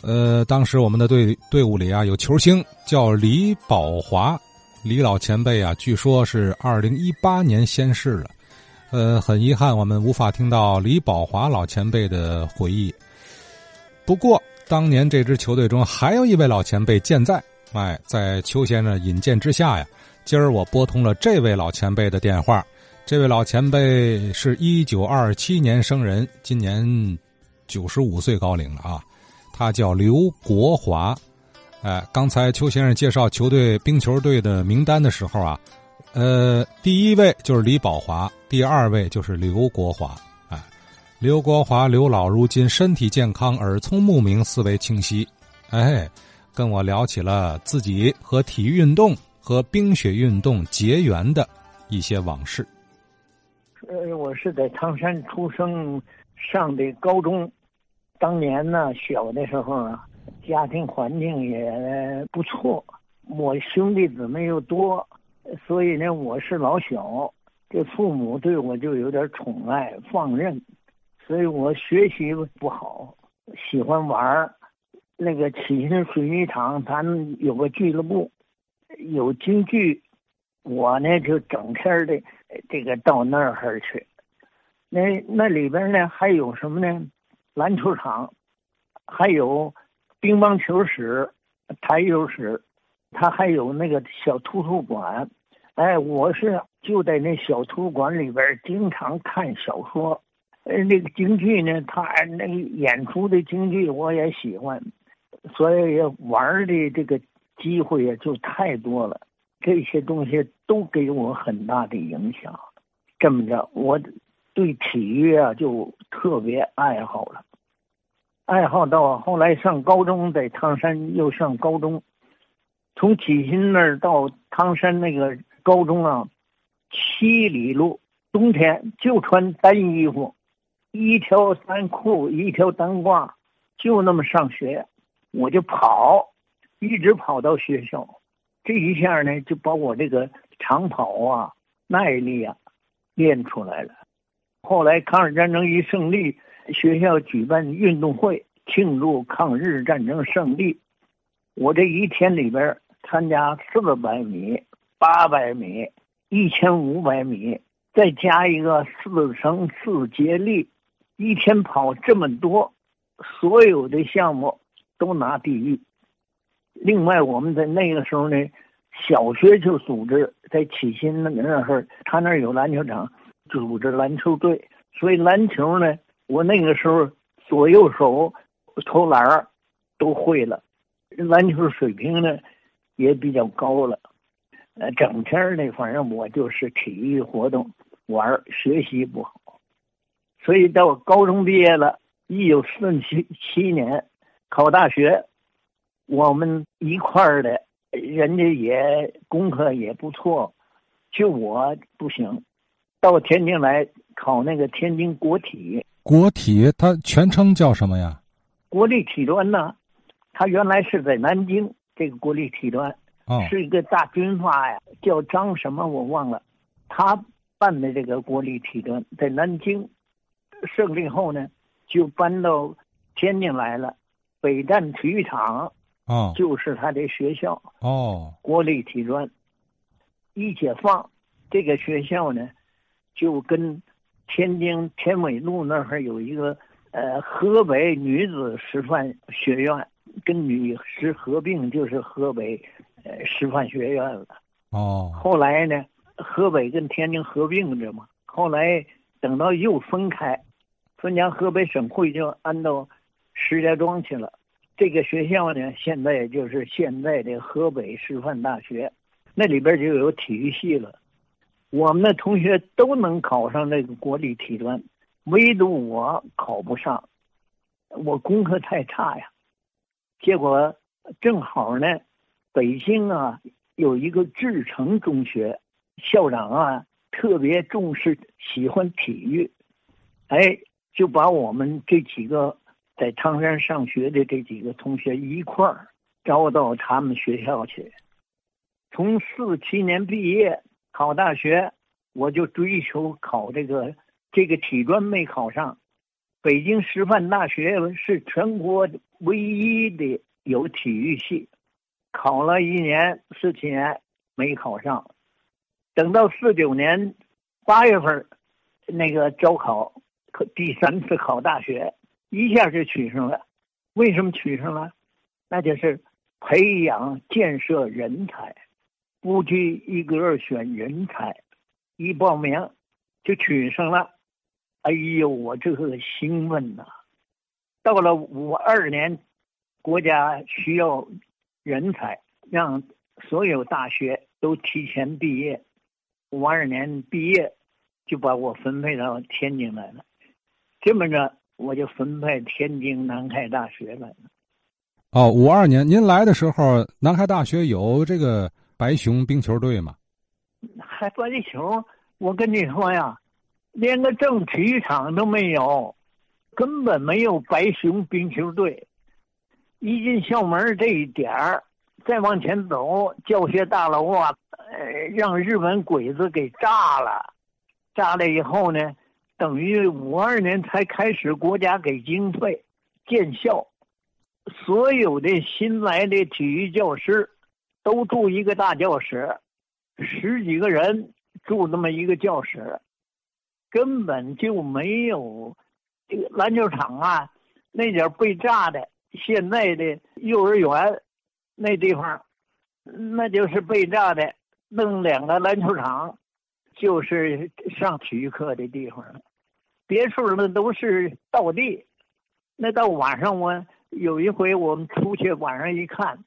呃，当时我们的队队伍里啊有球星叫李宝华，李老前辈啊，据说是二零一八年仙逝了。呃，很遗憾，我们无法听到李宝华老前辈的回忆。不过，当年这支球队中还有一位老前辈健在。哎，在邱先生引荐之下呀，今儿我拨通了这位老前辈的电话。这位老前辈是一九二七年生人，今年九十五岁高龄了啊。他叫刘国华。哎，刚才邱先生介绍球队冰球队的名单的时候啊。呃，第一位就是李宝华，第二位就是刘国华。哎，刘国华刘老如今身体健康，耳聪目明，思维清晰。哎，跟我聊起了自己和体育运动和冰雪运动结缘的一些往事。呃，我是在唐山出生，上的高中。当年呢，小的时候啊，家庭环境也不错，我兄弟姊妹又多。所以呢，我是老小，这父母对我就有点宠爱放任，所以我学习不好，喜欢玩儿。那个启兴水泥厂，咱有个俱乐部，有京剧，我呢就整天的这个到那儿去。那那里边呢还有什么呢？篮球场，还有乒乓球室、台球室，他还有那个小图书馆。哎，我是就在那小图书馆里边经常看小说，呃，那个京剧呢，他那个演出的京剧我也喜欢，所以玩的这个机会也就太多了。这些东西都给我很大的影响，这么着，我对体育啊就特别爱好了，爱好到后来上高中，在唐山又上高中，从启新那儿到唐山那个。高中啊，七里路，冬天就穿单衣服，一条单裤，一条单褂，就那么上学。我就跑，一直跑到学校。这一下呢，就把我这个长跑啊、耐力啊练出来了。后来抗日战争一胜利，学校举办运动会庆祝抗日战争胜利，我这一天里边参加四百米。八百米、一千五百米，再加一个四乘四接力，一天跑这么多，所有的项目都拿第一。另外，我们在那个时候呢，小学就组织在启新那个那儿，他那儿有篮球场，组织篮球队。所以篮球呢，我那个时候左右手投篮都会了，篮球水平呢也比较高了。呃，整天的反正我就是体育活动玩儿学习不好，所以到高中毕业了，一九四七七年考大学，我们一块儿的，人家也功课也不错，就我不行，到天津来考那个天津国体。国体它全称叫什么呀？国立体专呢，它原来是在南京这个国立体专。是一个大军阀呀，叫张什么我忘了，他办的这个国立体专在南京，胜利后呢，就搬到天津来了，北站体育场，哦，就是他的学校，哦，国立体专，一解放，这个学校呢，就跟天津天纬路那儿有一个呃河北女子师范学院，跟女师合并就是河北。呃，师范学院了。哦。后来呢，河北跟天津合并着嘛。后来等到又分开，分家河北省会就安到石家庄去了。这个学校呢，现在就是现在的河北师范大学，那里边就有体育系了。我们的同学都能考上那个国立体专，唯独我考不上，我功课太差呀。结果正好呢。北京啊，有一个志诚中学，校长啊特别重视喜欢体育，哎，就把我们这几个在唐山上学的这几个同学一块儿招到他们学校去。从四七年毕业考大学，我就追求考这个这个体专没考上，北京师范大学是全国唯一的有体育系，考了一年四七年没考上，等到四九年八月份，那个招考，第三次考大学，一下就取上了。为什么取上了？那就是培养建设人才，不拘一格选人才，一报名就取上了。哎呦，我这个兴奋呐！到了五二年，国家需要人才，让所有大学都提前毕业。五二年毕业，就把我分配到天津来了。这么着，我就分配天津南开大学来了。哦，五二年您来的时候，南开大学有这个白熊冰球队吗？还白熊？我跟你说呀。连个正体育场都没有，根本没有白熊冰球队。一进校门这一点儿，再往前走，教学大楼啊，呃，让日本鬼子给炸了。炸了以后呢，等于五二年才开始，国家给经费建校，所有的新来的体育教师都住一个大教室，十几个人住那么一个教室。根本就没有这个篮球场啊，那点被炸的，现在的幼儿园那地方，那就是被炸的，弄两个篮球场，就是上体育课的地方了。别处那都是稻地。那到晚上我有一回我们出去晚上一看，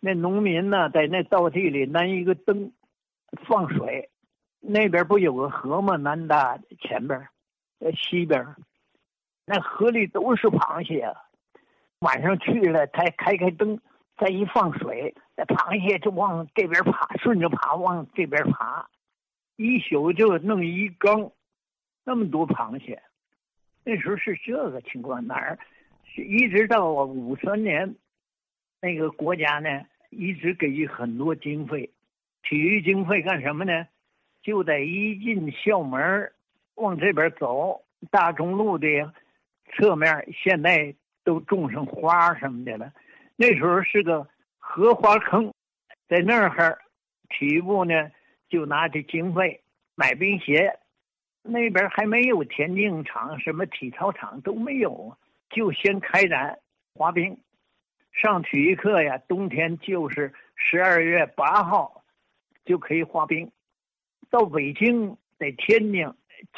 那农民呢在那稻地里拿一个灯放水。那边不有个河吗？南大前边，呃，西边，那河里都是螃蟹。晚上去了，他开开灯，再一放水，那螃蟹就往这边爬，顺着爬往这边爬，一宿就弄一缸，那么多螃蟹。那时候是这个情况，哪儿？一直到我五三年，那个国家呢，一直给予很多经费，体育经费干什么呢？就在一进校门往这边走，大中路的侧面，现在都种上花什么的了。那时候是个荷花坑，在那儿，体育部呢就拿着经费买冰鞋。那边还没有田径场，什么体操场都没有，就先开展滑冰。上体育课呀，冬天就是十二月八号就可以滑冰。到北京，在天津，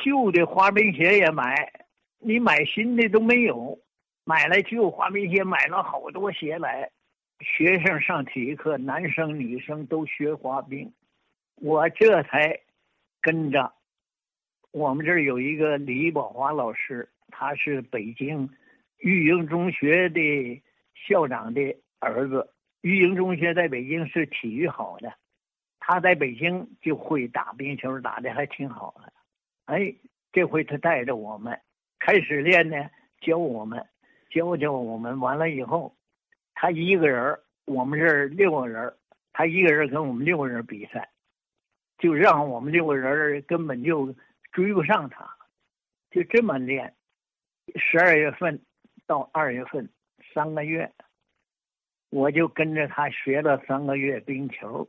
旧的滑冰鞋也买，你买新的都没有。买了旧滑冰鞋，买了好多鞋来。学生上体育课，男生女生都学滑冰，我这才跟着。我们这儿有一个李宝华老师，他是北京育英中学的校长的儿子。育英中学在北京是体育好的。他在北京就会打冰球，打的还挺好的。哎，这回他带着我们开始练呢，教我们，教教我们。完了以后，他一个人，我们这六个人，他一个人跟我们六个人比赛，就让我们六个人根本就追不上他，就这么练。十二月份到二月份三个月，我就跟着他学了三个月冰球。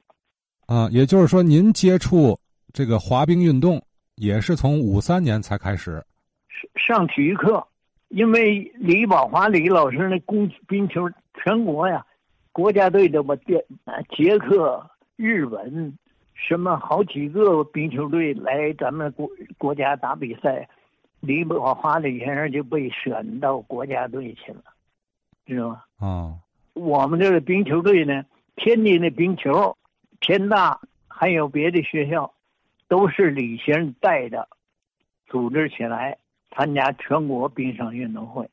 啊，也就是说，您接触这个滑冰运动也是从五三年才开始。上体育课，因为李宝华李老师那公冰球全国呀，国家队的吧，捷捷克、日本，什么好几个冰球队来咱们国国家打比赛，李宝华李先生就被选到国家队去了，知道吗？啊，我们这个冰球队呢，天津的冰球。天大还有别的学校，都是李先生带的，组织起来参加全国冰上运动会。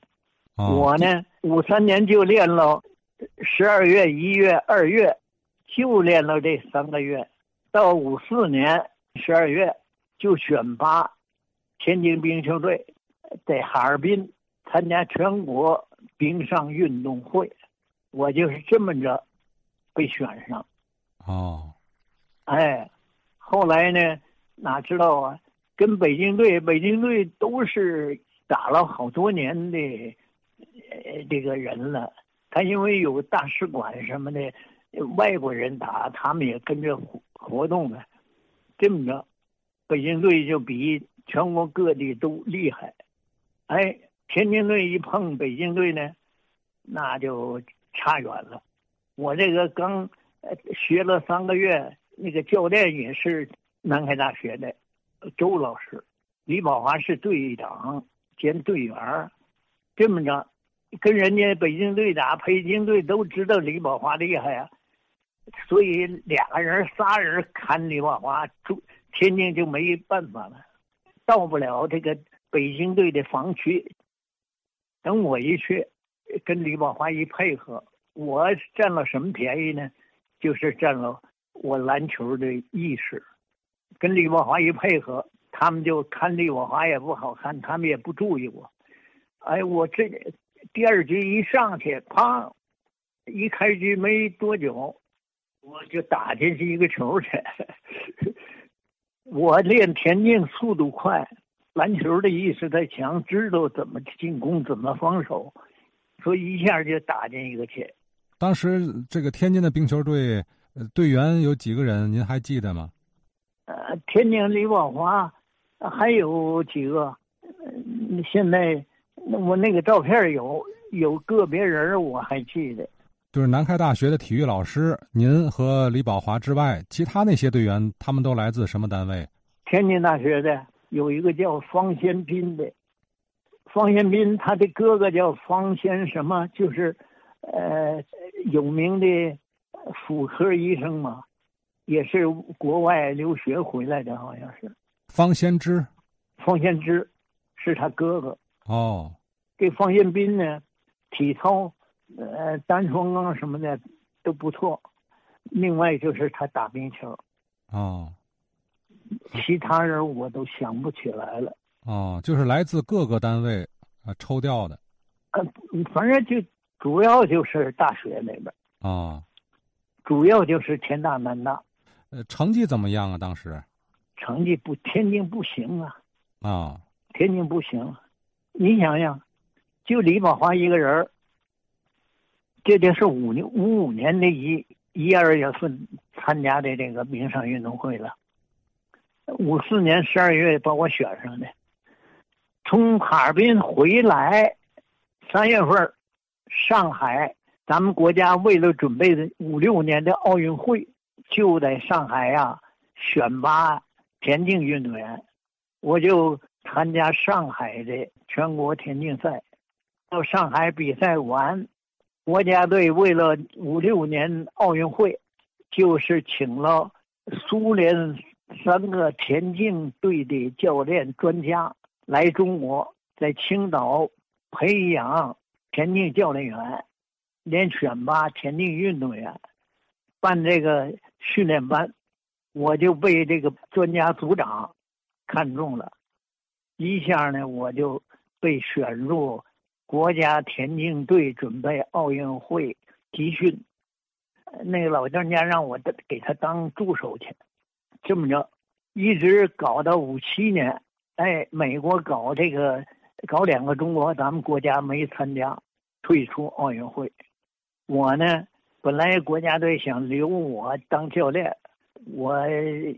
我呢，五三年就练了十二月、一月、二月，就练了这三个月。到五四年十二月，就选拔天津冰球队在哈尔滨参加全国冰上运动会。我就是这么着被选上。哦，哎，后来呢？哪知道啊？跟北京队，北京队都是打了好多年的呃这个人了。他因为有大使馆什么的，外国人打，他们也跟着活活动了。这么着，北京队就比全国各地都厉害。哎，天津队一碰北京队呢，那就差远了。我这个刚学了三个月，那个教练也是南开大学的周老师，李宝华是队长兼队员这么着。跟人家北京队打，北京队都知道李宝华厉害啊，所以俩人仨人看李宝华，天津就没办法了，到不了这个北京队的防区。等我一去，跟李宝华一配合，我占了什么便宜呢？就是占了我篮球的意识。跟李宝华一配合，他们就看李宝华也不好看，他们也不注意我。哎，我这。第二局一上去，啪！一开局没多久，我就打进去一个球去。我练田径速度快，篮球的意识太强，知道怎么进攻，怎么防守，所以一下就打进一个去。当时这个天津的冰球队队员有几个人？您还记得吗？呃，天津李宝华还有几个，现在。那我那个照片有有个别人我还记得，就是南开大学的体育老师，您和李宝华之外，其他那些队员他们都来自什么单位？天津大学的有一个叫方先斌的，方先斌他的哥哥叫方先什么，就是呃有名的妇科医生嘛，也是国外留学回来的，好像是。方先知，方先知是他哥哥。哦，这方先斌呢，体操、呃单双杠什么的都不错。另外就是他打冰球。哦，其他人我都想不起来了。哦，就是来自各个单位啊抽调的。呃，反正就主要就是大学那边。啊，主要就是天大、南大。呃，成绩怎么样啊？当时？成绩不，天津不行啊。啊。天津不行。你想想，就李宝华一个人这就是五年五五年的一一二月份参加的这个冰上运动会了。五四年十二月把我选上的，从哈尔滨回来，三月份，上海，咱们国家为了准备的五六年的奥运会，就在上海呀选拔田径运动员，我就参加上海的。全国田径赛，到上海比赛完，国家队为了五六年奥运会，就是请了苏联三个田径队的教练专家来中国，在青岛培养田径教练员，连选拔田径运动员，办这个训练班，我就被这个专家组长看中了，一下呢我就。被选入国家田径队准备奥运会集训，那个老专家让我给他当助手去，这么着，一直搞到五七年，哎，美国搞这个搞两个中国，咱们国家没参加，退出奥运会。我呢，本来国家队想留我当教练，我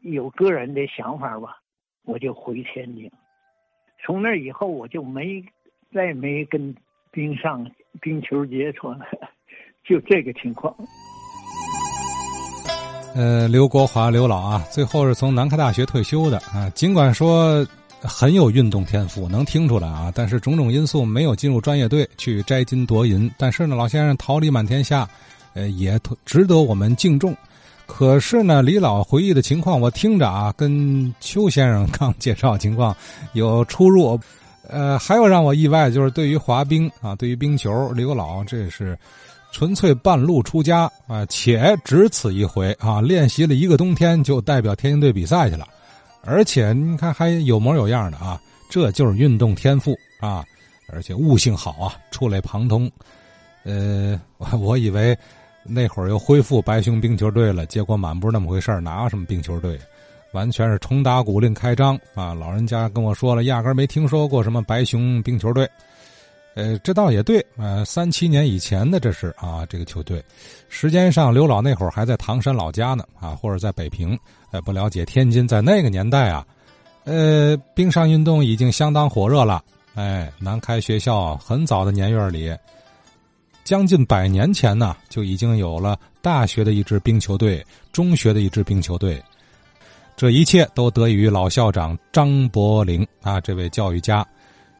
有个人的想法吧，我就回天津。从那以后，我就没再没跟冰上冰球接触了，就这个情况。呃，刘国华刘老啊，最后是从南开大学退休的啊。尽管说很有运动天赋，能听出来啊，但是种种因素没有进入专业队去摘金夺银。但是呢，老先生桃李满天下，呃，也值得我们敬重。可是呢，李老回忆的情况，我听着啊，跟邱先生刚介绍情况有出入。呃，还有让我意外，就是对于滑冰啊，对于冰球，刘老这是纯粹半路出家啊，且只此一回啊，练习了一个冬天就代表天津队比赛去了，而且你看还有模有样的啊，这就是运动天赋啊，而且悟性好啊，触类旁通。呃，我以为。那会儿又恢复白熊冰球队了，结果满不是那么回事哪有什么冰球队？完全是重打鼓另开张啊！老人家跟我说了，压根没听说过什么白熊冰球队。呃，这倒也对，呃，三七年以前的这是啊，这个球队，时间上刘老那会儿还在唐山老家呢啊，或者在北平，呃，不了解天津，在那个年代啊，呃，冰上运动已经相当火热了。哎，南开学校很早的年月里，将近百年前呢，就已经有了大学的一支冰球队，中学的一支冰球队。这一切都得益于老校长张伯苓啊，这位教育家。